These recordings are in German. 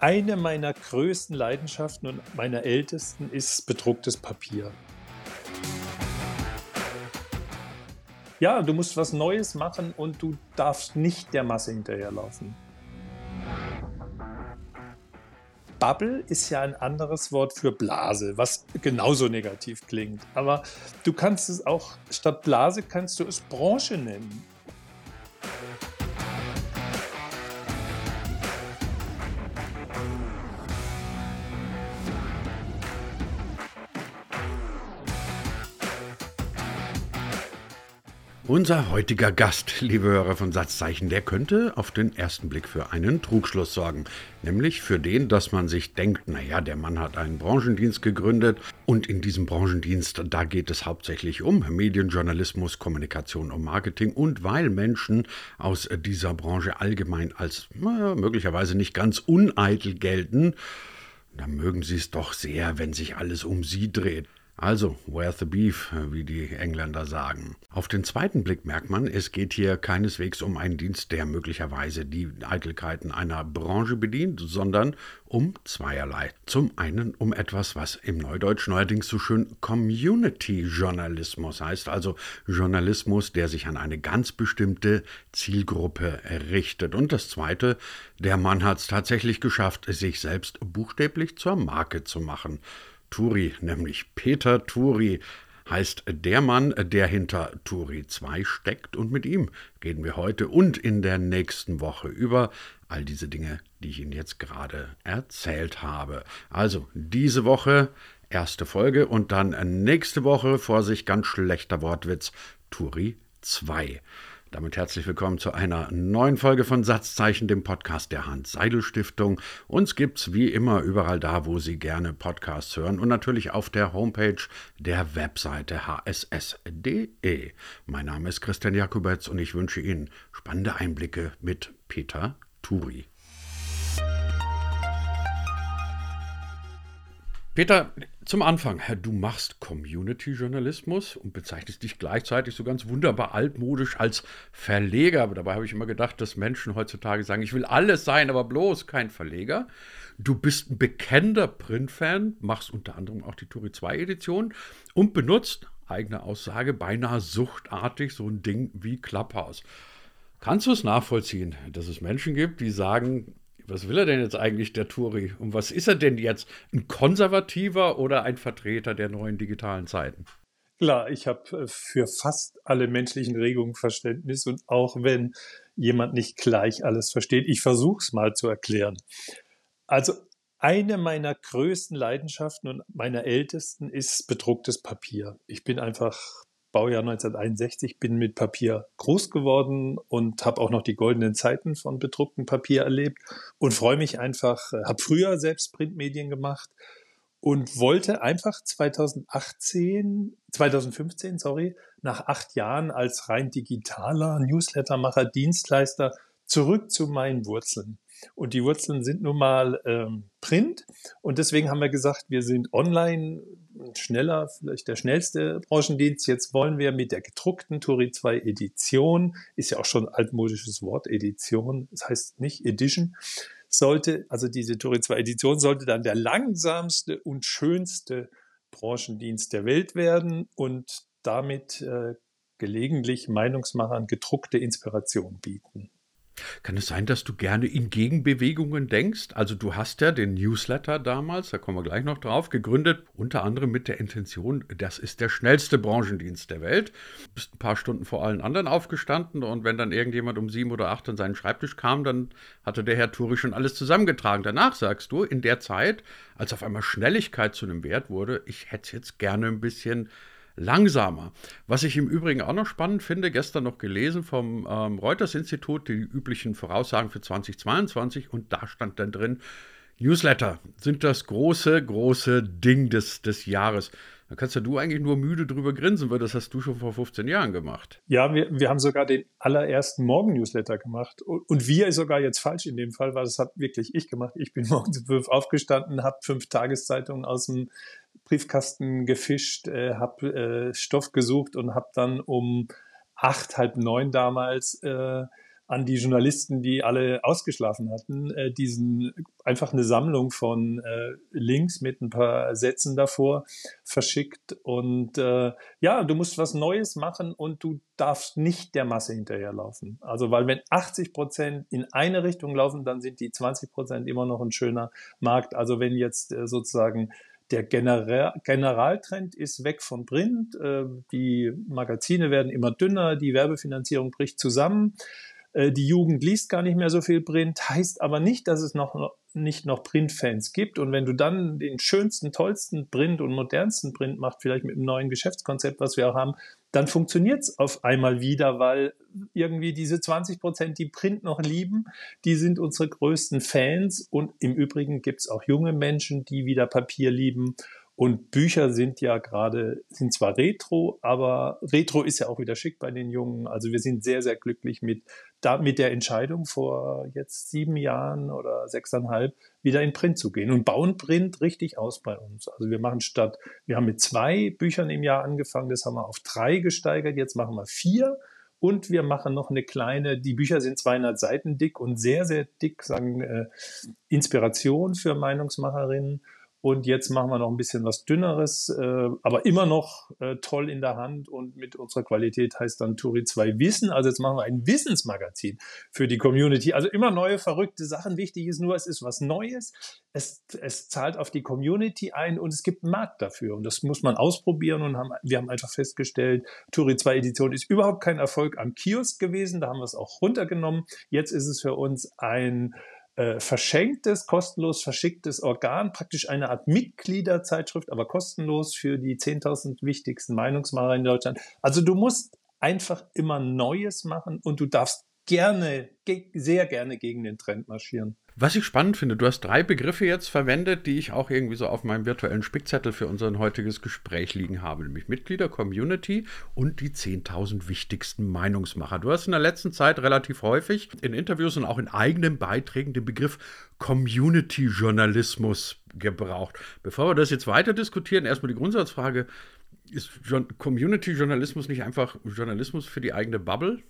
Eine meiner größten Leidenschaften und meiner ältesten ist bedrucktes Papier. Ja, du musst was Neues machen und du darfst nicht der Masse hinterherlaufen. Bubble ist ja ein anderes Wort für Blase, was genauso negativ klingt. Aber du kannst es auch, statt Blase kannst du es Branche nennen. Unser heutiger Gast, liebe Hörer von Satzzeichen, der könnte auf den ersten Blick für einen Trugschluss sorgen. Nämlich für den, dass man sich denkt, naja, der Mann hat einen Branchendienst gegründet und in diesem Branchendienst, da geht es hauptsächlich um Medienjournalismus, Kommunikation und Marketing und weil Menschen aus dieser Branche allgemein als naja, möglicherweise nicht ganz uneitel gelten, dann mögen sie es doch sehr, wenn sich alles um sie dreht. Also, where's the beef, wie die Engländer sagen. Auf den zweiten Blick merkt man, es geht hier keineswegs um einen Dienst, der möglicherweise die Eitelkeiten einer Branche bedient, sondern um zweierlei. Zum einen um etwas, was im Neudeutsch neuerdings so schön Community-Journalismus heißt, also Journalismus, der sich an eine ganz bestimmte Zielgruppe richtet. Und das zweite, der Mann hat es tatsächlich geschafft, sich selbst buchstäblich zur Marke zu machen. Turi, nämlich Peter Turi, heißt der Mann, der hinter Turi 2 steckt und mit ihm reden wir heute und in der nächsten Woche über all diese Dinge, die ich Ihnen jetzt gerade erzählt habe. Also diese Woche erste Folge und dann nächste Woche, vor sich ganz schlechter Wortwitz, Turi 2. Damit herzlich willkommen zu einer neuen Folge von Satzzeichen, dem Podcast der Hans-Seidel-Stiftung. Uns gibt's wie immer überall da, wo Sie gerne Podcasts hören und natürlich auf der Homepage der Webseite hss.de. Mein Name ist Christian Jakubetz und ich wünsche Ihnen spannende Einblicke mit Peter Turi. Peter, zum Anfang, du machst Community-Journalismus und bezeichnest dich gleichzeitig so ganz wunderbar altmodisch als Verleger. Aber dabei habe ich immer gedacht, dass Menschen heutzutage sagen, ich will alles sein, aber bloß kein Verleger. Du bist ein bekennender Print-Fan, machst unter anderem auch die Turi 2-Edition und benutzt, eigene Aussage, beinahe suchtartig so ein Ding wie Clubhouse. Kannst du es nachvollziehen, dass es Menschen gibt, die sagen, was will er denn jetzt eigentlich, der Turi? Und was ist er denn jetzt? Ein Konservativer oder ein Vertreter der neuen digitalen Zeiten? Klar, ich habe äh, für fast alle menschlichen Regungen Verständnis und auch wenn jemand nicht gleich alles versteht, ich versuche es mal zu erklären. Also eine meiner größten Leidenschaften und meiner ältesten ist bedrucktes Papier. Ich bin einfach Baujahr 1961, bin mit Papier groß geworden und habe auch noch die goldenen Zeiten von bedrucktem Papier erlebt und freue mich einfach, äh, habe früher selbst Printmedien gemacht und wollte einfach 2018, 2015, sorry, nach acht Jahren als rein digitaler Newslettermacher, Dienstleister zurück zu meinen Wurzeln. Und die Wurzeln sind nun mal ähm, Print. Und deswegen haben wir gesagt, wir sind online schneller, vielleicht der schnellste Branchendienst. Jetzt wollen wir mit der gedruckten Turi 2 Edition, ist ja auch schon ein altmodisches Wort, Edition, das heißt nicht Edition, sollte, also diese Turi 2 Edition sollte dann der langsamste und schönste Branchendienst der Welt werden und damit äh, gelegentlich Meinungsmachern gedruckte Inspiration bieten. Kann es sein, dass du gerne in Gegenbewegungen denkst? Also du hast ja den Newsletter damals, da kommen wir gleich noch drauf, gegründet, unter anderem mit der Intention, das ist der schnellste Branchendienst der Welt. Du bist ein paar Stunden vor allen anderen aufgestanden und wenn dann irgendjemand um sieben oder acht an seinen Schreibtisch kam, dann hatte der Herr Turi schon alles zusammengetragen. Danach sagst du, in der Zeit, als auf einmal Schnelligkeit zu einem Wert wurde, ich hätte es jetzt gerne ein bisschen langsamer. Was ich im Übrigen auch noch spannend finde, gestern noch gelesen vom ähm, Reuters-Institut, die üblichen Voraussagen für 2022 und da stand dann drin, Newsletter sind das große, große Ding des, des Jahres. Da kannst ja du eigentlich nur müde drüber grinsen, weil das hast du schon vor 15 Jahren gemacht. Ja, wir, wir haben sogar den allerersten Morgen-Newsletter gemacht. Und wir sogar jetzt falsch in dem Fall, weil das habe wirklich ich gemacht. Ich bin morgens um fünf aufgestanden, habe fünf Tageszeitungen aus dem Briefkasten gefischt, äh, habe äh, Stoff gesucht und habe dann um acht, halb neun damals äh, an die Journalisten, die alle ausgeschlafen hatten, äh, diesen einfach eine Sammlung von äh, Links mit ein paar Sätzen davor verschickt. Und äh, ja, du musst was Neues machen und du darfst nicht der Masse hinterherlaufen. Also, weil wenn 80 Prozent in eine Richtung laufen, dann sind die 20 Prozent immer noch ein schöner Markt. Also, wenn jetzt äh, sozusagen der General Generaltrend ist weg von Print. Äh, die Magazine werden immer dünner, die Werbefinanzierung bricht zusammen. Äh, die Jugend liest gar nicht mehr so viel Print, heißt aber nicht, dass es noch nicht noch Printfans gibt. Und wenn du dann den schönsten, tollsten Print und modernsten Print machst, vielleicht mit einem neuen Geschäftskonzept, was wir auch haben, dann funktioniert es auf einmal wieder, weil irgendwie diese 20 Prozent, die Print noch lieben, die sind unsere größten Fans. Und im Übrigen gibt es auch junge Menschen, die wieder Papier lieben und Bücher sind ja gerade, sind zwar Retro, aber Retro ist ja auch wieder schick bei den Jungen. Also wir sind sehr, sehr glücklich mit, da, mit der Entscheidung vor jetzt sieben Jahren oder sechseinhalb wieder in Print zu gehen und bauen Print richtig aus bei uns. Also wir machen statt, wir haben mit zwei Büchern im Jahr angefangen, das haben wir auf drei gesteigert, jetzt machen wir vier. Und wir machen noch eine kleine, die Bücher sind 200 Seiten dick und sehr, sehr dick, sagen äh, Inspiration für Meinungsmacherinnen. Und jetzt machen wir noch ein bisschen was Dünneres, äh, aber immer noch äh, toll in der Hand und mit unserer Qualität heißt dann Turi 2 Wissen. Also jetzt machen wir ein Wissensmagazin für die Community. Also immer neue, verrückte Sachen. Wichtig ist nur, es ist was Neues. Es, es zahlt auf die Community ein und es gibt einen Markt dafür. Und das muss man ausprobieren und haben, wir haben einfach festgestellt, Turi 2 Edition ist überhaupt kein Erfolg am Kiosk gewesen. Da haben wir es auch runtergenommen. Jetzt ist es für uns ein äh, verschenktes, kostenlos verschicktes Organ, praktisch eine Art Mitgliederzeitschrift, aber kostenlos für die 10.000 wichtigsten Meinungsmacher in Deutschland. Also du musst einfach immer Neues machen und du darfst gerne, sehr gerne gegen den Trend marschieren. Was ich spannend finde, du hast drei Begriffe jetzt verwendet, die ich auch irgendwie so auf meinem virtuellen Spickzettel für unser heutiges Gespräch liegen habe, nämlich Mitglieder, Community und die 10.000 wichtigsten Meinungsmacher. Du hast in der letzten Zeit relativ häufig in Interviews und auch in eigenen Beiträgen den Begriff Community-Journalismus gebraucht. Bevor wir das jetzt weiter diskutieren, erstmal die Grundsatzfrage, ist Community-Journalismus nicht einfach Journalismus für die eigene Bubble?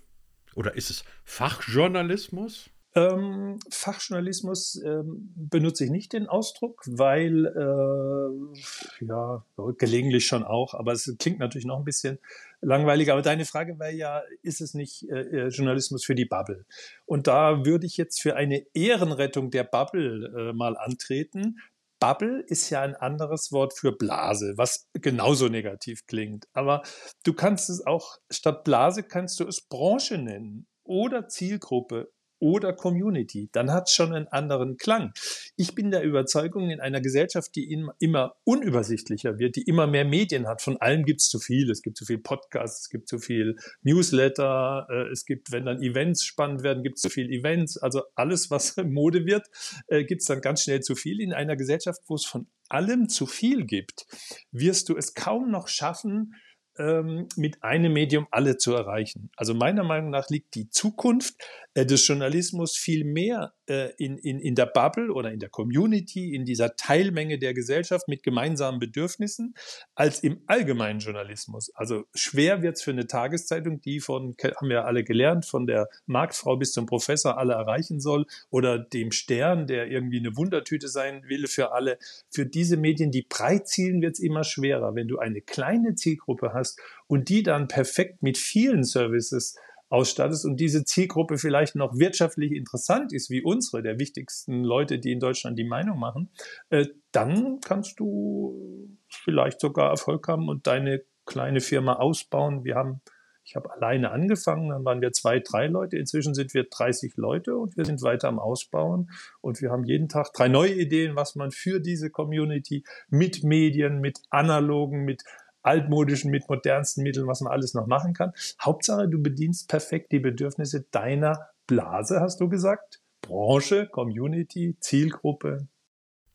Oder ist es Fachjournalismus? Ähm, Fachjournalismus ähm, benutze ich nicht den Ausdruck, weil äh, ja gelegentlich schon auch, aber es klingt natürlich noch ein bisschen langweiliger. Aber deine Frage war ja, ist es nicht äh, äh, Journalismus für die Bubble? Und da würde ich jetzt für eine Ehrenrettung der Bubble äh, mal antreten. Bubble ist ja ein anderes Wort für Blase, was genauso negativ klingt. Aber du kannst es auch statt Blase kannst du es Branche nennen oder Zielgruppe oder Community, dann hat es schon einen anderen Klang. Ich bin der Überzeugung, in einer Gesellschaft, die immer unübersichtlicher wird, die immer mehr Medien hat, von allem gibt es zu viel. Es gibt zu viel Podcasts, es gibt zu viel Newsletter, äh, es gibt, wenn dann Events spannend werden, gibt es zu viel Events. Also alles, was Mode wird, äh, gibt es dann ganz schnell zu viel. In einer Gesellschaft, wo es von allem zu viel gibt, wirst du es kaum noch schaffen, ähm, mit einem Medium alle zu erreichen. Also meiner Meinung nach liegt die Zukunft äh, des Journalismus viel mehr äh, in, in, in der Bubble oder in der Community, in dieser Teilmenge der Gesellschaft mit gemeinsamen Bedürfnissen, als im allgemeinen Journalismus. Also schwer wird es für eine Tageszeitung, die von, haben wir alle gelernt, von der Marktfrau bis zum Professor alle erreichen soll oder dem Stern, der irgendwie eine Wundertüte sein will für alle. Für diese Medien, die breit zielen, wird es immer schwerer. Wenn du eine kleine Zielgruppe hast und die dann perfekt mit vielen Services ausstattest und diese Zielgruppe vielleicht noch wirtschaftlich interessant ist, wie unsere, der wichtigsten Leute, die in Deutschland die Meinung machen, äh, dann kannst du vielleicht sogar Erfolg haben und deine kleine Firma ausbauen. Wir haben, ich habe alleine angefangen, dann waren wir zwei, drei Leute, inzwischen sind wir 30 Leute und wir sind weiter am Ausbauen und wir haben jeden Tag drei neue Ideen, was man für diese Community mit Medien, mit analogen, mit altmodischen, mit modernsten Mitteln, was man alles noch machen kann. Hauptsache, du bedienst perfekt die Bedürfnisse deiner Blase, hast du gesagt. Branche, Community, Zielgruppe,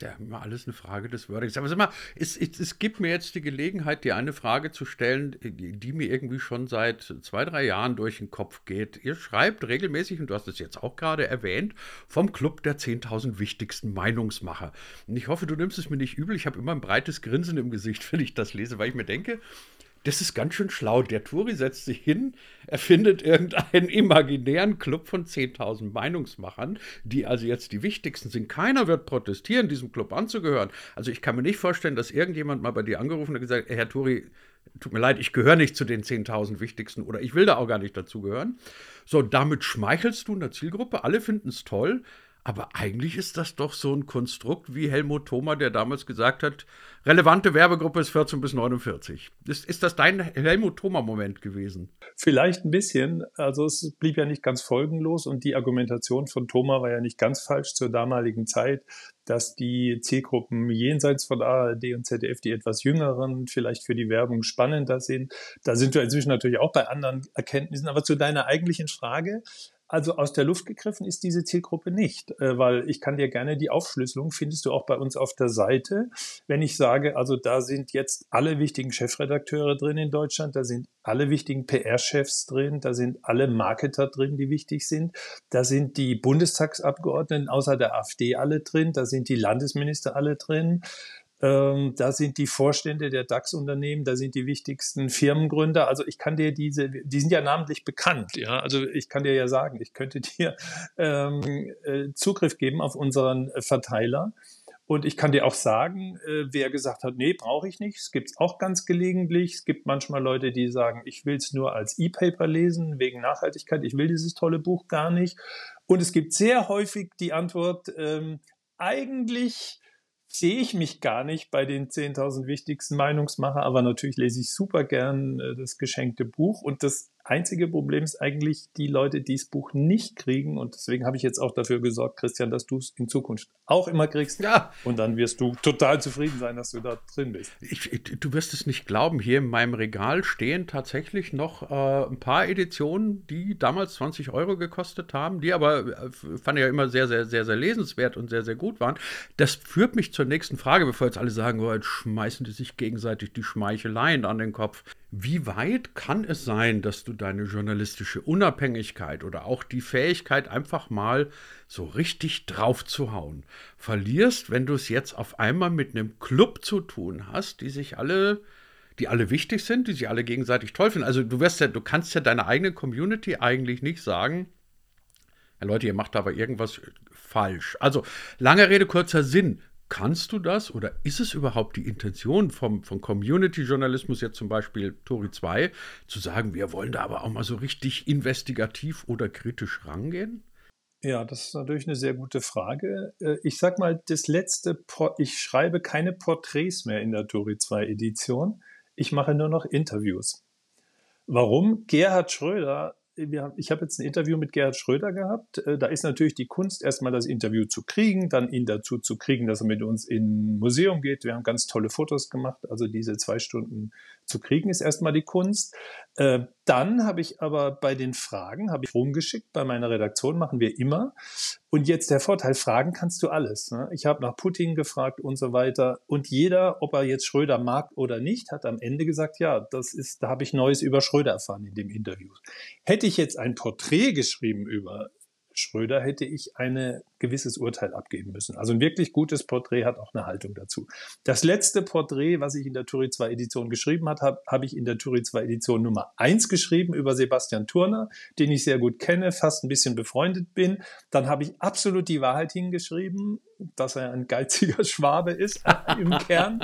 ja, immer alles eine Frage des Wordings. Aber sag mal, es, es, es, gibt mir jetzt die Gelegenheit, dir eine Frage zu stellen, die, die, mir irgendwie schon seit zwei, drei Jahren durch den Kopf geht. Ihr schreibt regelmäßig, und du hast es jetzt auch gerade erwähnt, vom Club der 10.000 wichtigsten Meinungsmacher. Und ich hoffe, du nimmst es mir nicht übel. Ich habe immer ein breites Grinsen im Gesicht, wenn ich das lese, weil ich mir denke, das ist ganz schön schlau. Der Turi setzt sich hin, er findet irgendeinen imaginären Club von 10.000 Meinungsmachern, die also jetzt die wichtigsten sind. Keiner wird protestieren, diesem Club anzugehören. Also ich kann mir nicht vorstellen, dass irgendjemand mal bei dir angerufen hat und gesagt, Herr Turi, tut mir leid, ich gehöre nicht zu den 10.000 wichtigsten oder ich will da auch gar nicht dazugehören. So, damit schmeichelst du einer Zielgruppe, alle finden es toll, aber eigentlich ist das doch so ein Konstrukt wie Helmut Thoma, der damals gesagt hat, relevante Werbegruppe ist 14 bis 49. Ist, ist das dein Helmut Thoma-Moment gewesen? Vielleicht ein bisschen. Also es blieb ja nicht ganz folgenlos und die Argumentation von Thoma war ja nicht ganz falsch zur damaligen Zeit, dass die Zielgruppen jenseits von ARD und ZDF, die etwas jüngeren, vielleicht für die Werbung spannender sind. Da sind wir inzwischen natürlich auch bei anderen Erkenntnissen. Aber zu deiner eigentlichen Frage, also aus der Luft gegriffen ist diese Zielgruppe nicht, äh, weil ich kann dir gerne die Aufschlüsselung findest du auch bei uns auf der Seite. Wenn ich sage, also da sind jetzt alle wichtigen Chefredakteure drin in Deutschland, da sind alle wichtigen PR-Chefs drin, da sind alle Marketer drin, die wichtig sind, da sind die Bundestagsabgeordneten außer der AfD alle drin, da sind die Landesminister alle drin, ähm, da sind die Vorstände der DAX-Unternehmen, da sind die wichtigsten Firmengründer. Also ich kann dir diese, die sind ja namentlich bekannt. Ja, also ich kann dir ja sagen, ich könnte dir ähm, äh, Zugriff geben auf unseren Verteiler. Und ich kann dir auch sagen, äh, wer gesagt hat, nee, brauche ich nicht. Es gibt es auch ganz gelegentlich. Es gibt manchmal Leute, die sagen, ich will es nur als E-Paper lesen, wegen Nachhaltigkeit. Ich will dieses tolle Buch gar nicht. Und es gibt sehr häufig die Antwort, ähm, eigentlich sehe ich mich gar nicht bei den 10.000 wichtigsten Meinungsmacher, aber natürlich lese ich super gern äh, das geschenkte Buch und das einzige Problem ist eigentlich die Leute, die das Buch nicht kriegen. Und deswegen habe ich jetzt auch dafür gesorgt, Christian, dass du es in Zukunft auch immer kriegst. Ja. Und dann wirst du total zufrieden sein, dass du da drin bist. Ich, du wirst es nicht glauben. Hier in meinem Regal stehen tatsächlich noch äh, ein paar Editionen, die damals 20 Euro gekostet haben, die aber, äh, fand ich ja immer sehr, sehr, sehr, sehr lesenswert und sehr, sehr gut waren. Das führt mich zur nächsten Frage, bevor jetzt alle sagen, oh, jetzt schmeißen die sich gegenseitig die Schmeicheleien an den Kopf. Wie weit kann es sein, dass du deine journalistische Unabhängigkeit oder auch die Fähigkeit, einfach mal so richtig drauf zu hauen, verlierst, wenn du es jetzt auf einmal mit einem Club zu tun hast, die sich alle, die alle wichtig sind, die sich alle gegenseitig toll finden. Also du wirst ja, du kannst ja deiner eigenen Community eigentlich nicht sagen, Leute, ihr macht aber irgendwas falsch. Also, lange Rede, kurzer Sinn. Kannst du das oder ist es überhaupt die Intention vom, vom Community-Journalismus, jetzt zum Beispiel Tori 2, zu sagen, wir wollen da aber auch mal so richtig investigativ oder kritisch rangehen? Ja, das ist natürlich eine sehr gute Frage. Äh, ich sag mal, das letzte, ich schreibe keine Porträts mehr in der Tori 2 Edition. Ich mache nur noch Interviews. Warum? Gerhard Schröder ich habe jetzt ein Interview mit Gerhard Schröder gehabt. Äh, da ist natürlich die Kunst, erstmal das Interview zu kriegen, dann ihn dazu zu kriegen, dass er mit uns in ein Museum geht. Wir haben ganz tolle Fotos gemacht. Also diese zwei Stunden zu kriegen ist erstmal die Kunst. Äh, dann habe ich aber bei den Fragen, habe ich rumgeschickt, bei meiner Redaktion machen wir immer. Und jetzt der Vorteil, Fragen kannst du alles. Ne? Ich habe nach Putin gefragt und so weiter. Und jeder, ob er jetzt Schröder mag oder nicht, hat am Ende gesagt, ja, das ist, da habe ich Neues über Schröder erfahren in dem Interview. Hätte ich jetzt ein Porträt geschrieben über Schröder hätte ich ein gewisses Urteil abgeben müssen. Also ein wirklich gutes Porträt hat auch eine Haltung dazu. Das letzte Porträt, was ich in der Turi 2 Edition geschrieben habe, habe hab ich in der Turi 2 Edition Nummer 1 geschrieben über Sebastian Turner, den ich sehr gut kenne, fast ein bisschen befreundet bin. Dann habe ich absolut die Wahrheit hingeschrieben, dass er ein geiziger Schwabe ist im Kern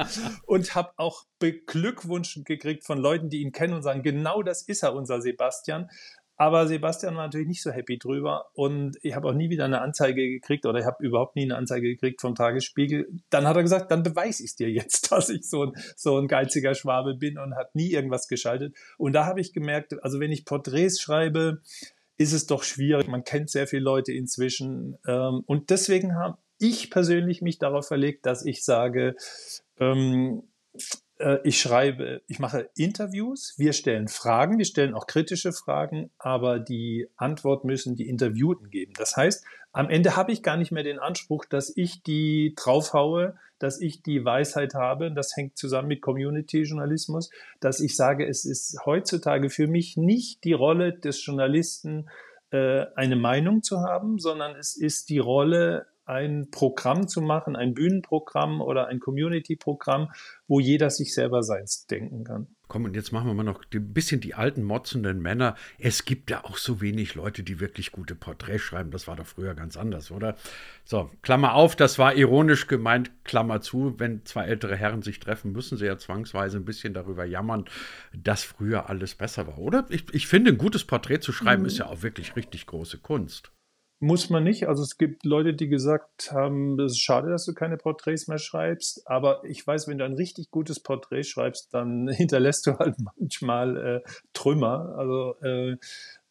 und habe auch Beglückwunsch gekriegt von Leuten, die ihn kennen und sagen, genau das ist er, unser Sebastian. Aber Sebastian war natürlich nicht so happy drüber und ich habe auch nie wieder eine Anzeige gekriegt oder ich habe überhaupt nie eine Anzeige gekriegt vom Tagesspiegel. Dann hat er gesagt, dann beweise ich dir jetzt, dass ich so ein, so ein geiziger Schwabe bin und hat nie irgendwas geschaltet. Und da habe ich gemerkt, also wenn ich Porträts schreibe, ist es doch schwierig. Man kennt sehr viele Leute inzwischen. Ähm, und deswegen habe ich persönlich mich darauf verlegt, dass ich sage, ähm, äh, ich schreibe, ich mache Interviews, wir stellen Fragen, wir stellen auch kritische Fragen, aber die Antwort müssen die Interviewten geben. Das heißt, am Ende habe ich gar nicht mehr den Anspruch, dass ich die draufhaue, dass ich die Weisheit habe. Das hängt zusammen mit Community-Journalismus, dass ich sage, es ist heutzutage für mich nicht die Rolle des Journalisten, äh, eine Meinung zu haben, sondern es ist die Rolle ein Programm zu machen, ein Bühnenprogramm oder ein Community-Programm, wo jeder sich selber seins denken kann. Komm, und jetzt machen wir mal noch ein bisschen die alten motzenden Männer. Es gibt ja auch so wenig Leute, die wirklich gute Porträts schreiben. Das war doch früher ganz anders, oder? So, Klammer auf, das war ironisch gemeint, Klammer zu. Wenn zwei ältere Herren sich treffen, müssen sie ja zwangsweise ein bisschen darüber jammern, dass früher alles besser war, oder? Ich, ich finde, ein gutes Porträt zu schreiben mhm. ist ja auch wirklich richtig große Kunst. Muss man nicht. Also es gibt Leute, die gesagt haben, es ist schade, dass du keine Porträts mehr schreibst. Aber ich weiß, wenn du ein richtig gutes Porträt schreibst, dann hinterlässt du halt manchmal äh, Trümmer. Also äh,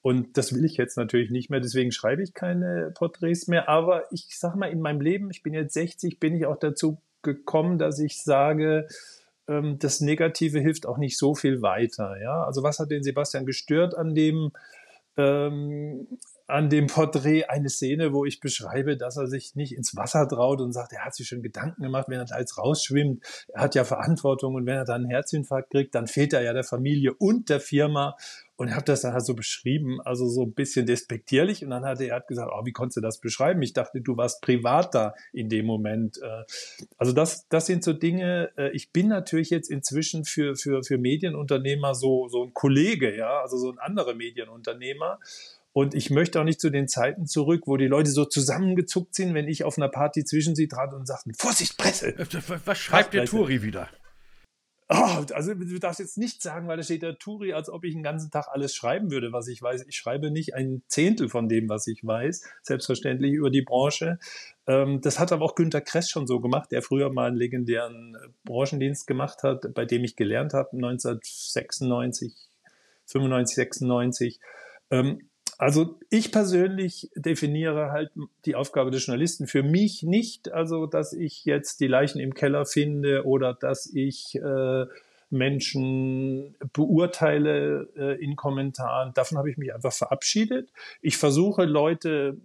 und das will ich jetzt natürlich nicht mehr. Deswegen schreibe ich keine Porträts mehr. Aber ich sag mal, in meinem Leben, ich bin jetzt 60, bin ich auch dazu gekommen, dass ich sage, ähm, das Negative hilft auch nicht so viel weiter. Ja, also was hat den Sebastian gestört an dem ähm, an dem Porträt eine Szene, wo ich beschreibe, dass er sich nicht ins Wasser traut und sagt, er hat sich schon Gedanken gemacht, wenn er da jetzt rausschwimmt. Er hat ja Verantwortung und wenn er dann einen Herzinfarkt kriegt, dann fehlt er ja der Familie und der Firma. Und habe das dann halt so beschrieben, also so ein bisschen despektierlich. Und dann hat er, gesagt, oh, wie konntest du das beschreiben? Ich dachte, du warst privat da in dem Moment. Äh. Also das, das sind so Dinge. Äh, ich bin natürlich jetzt inzwischen für, für, für Medienunternehmer so, so ein Kollege, ja, also so ein anderer Medienunternehmer. Und ich möchte auch nicht zu den Zeiten zurück, wo die Leute so zusammengezuckt sind, wenn ich auf einer Party zwischen sie trat und sagten, Vorsicht, Presse! Äh, was schreibt der Turi wieder? Oh, also du darfst jetzt nicht sagen, weil da steht der Turi, als ob ich den ganzen Tag alles schreiben würde, was ich weiß. Ich schreibe nicht ein Zehntel von dem, was ich weiß, selbstverständlich über die Branche. Ähm, das hat aber auch Günter Kress schon so gemacht, der früher mal einen legendären Branchendienst gemacht hat, bei dem ich gelernt habe, 1996, 95, 96. Also ich persönlich definiere halt die Aufgabe des Journalisten für mich nicht, also dass ich jetzt die Leichen im Keller finde oder dass ich äh, Menschen beurteile äh, in Kommentaren. Davon habe ich mich einfach verabschiedet. Ich versuche Leute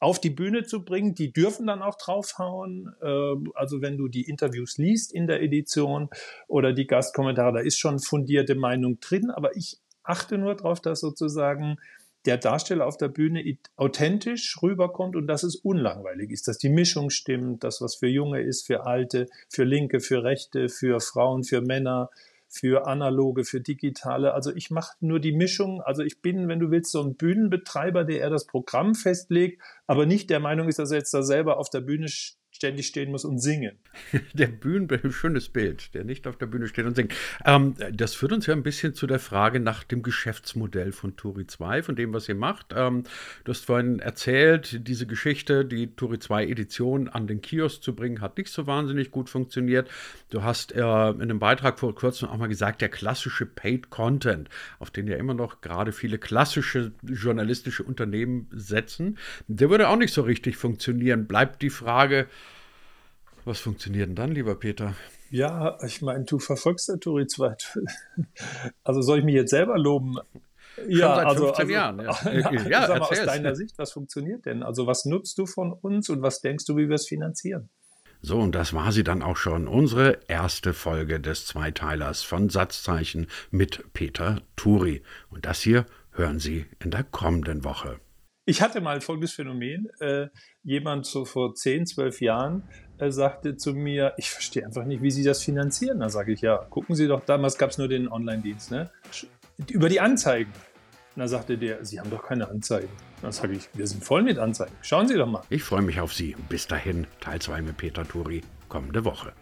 auf die Bühne zu bringen, die dürfen dann auch draufhauen. Äh, also wenn du die Interviews liest in der Edition oder die Gastkommentare, da ist schon fundierte Meinung drin, aber ich achte nur darauf, dass sozusagen der Darsteller auf der Bühne authentisch rüberkommt und dass es unlangweilig ist, dass die Mischung stimmt, dass was für Junge ist, für Alte, für Linke, für Rechte, für Frauen, für Männer, für analoge, für digitale. Also ich mache nur die Mischung. Also ich bin, wenn du willst, so ein Bühnenbetreiber, der eher das Programm festlegt, aber nicht der Meinung ist, dass er jetzt da selber auf der Bühne ständig stehen muss und singen. Der Bühnenbild, schönes Bild, der nicht auf der Bühne steht und singt. Ähm, das führt uns ja ein bisschen zu der Frage nach dem Geschäftsmodell von Turi 2, von dem, was ihr macht. Ähm, du hast vorhin erzählt, diese Geschichte, die Turi 2 Edition an den Kiosk zu bringen, hat nicht so wahnsinnig gut funktioniert. Du hast äh, in einem Beitrag vor kurzem auch mal gesagt, der klassische Paid Content, auf den ja immer noch gerade viele klassische journalistische Unternehmen setzen, der würde auch nicht so richtig funktionieren. Bleibt die Frage, was funktioniert denn dann, lieber Peter? Ja, ich meine, du verfolgst der Turi 2. Also soll ich mich jetzt selber loben? Ja, seit also, 15 also, Jahren. Ja. ja, ja sag mal, aus deiner Sicht, was funktioniert denn? Also was nutzt du von uns und was denkst du, wie wir es finanzieren? So, und das war sie dann auch schon, unsere erste Folge des Zweiteilers von Satzzeichen mit Peter Turi. Und das hier hören Sie in der kommenden Woche. Ich hatte mal folgendes Phänomen. Äh, jemand so vor 10, 12 Jahren er sagte zu mir, ich verstehe einfach nicht, wie Sie das finanzieren. Da sage ich, ja, gucken Sie doch, damals gab es nur den Online-Dienst, ne? über die Anzeigen. Da sagte der, Sie haben doch keine Anzeigen. Dann sage ich, wir sind voll mit Anzeigen. Schauen Sie doch mal. Ich freue mich auf Sie. Bis dahin, Teil 2 mit Peter Turi, kommende Woche.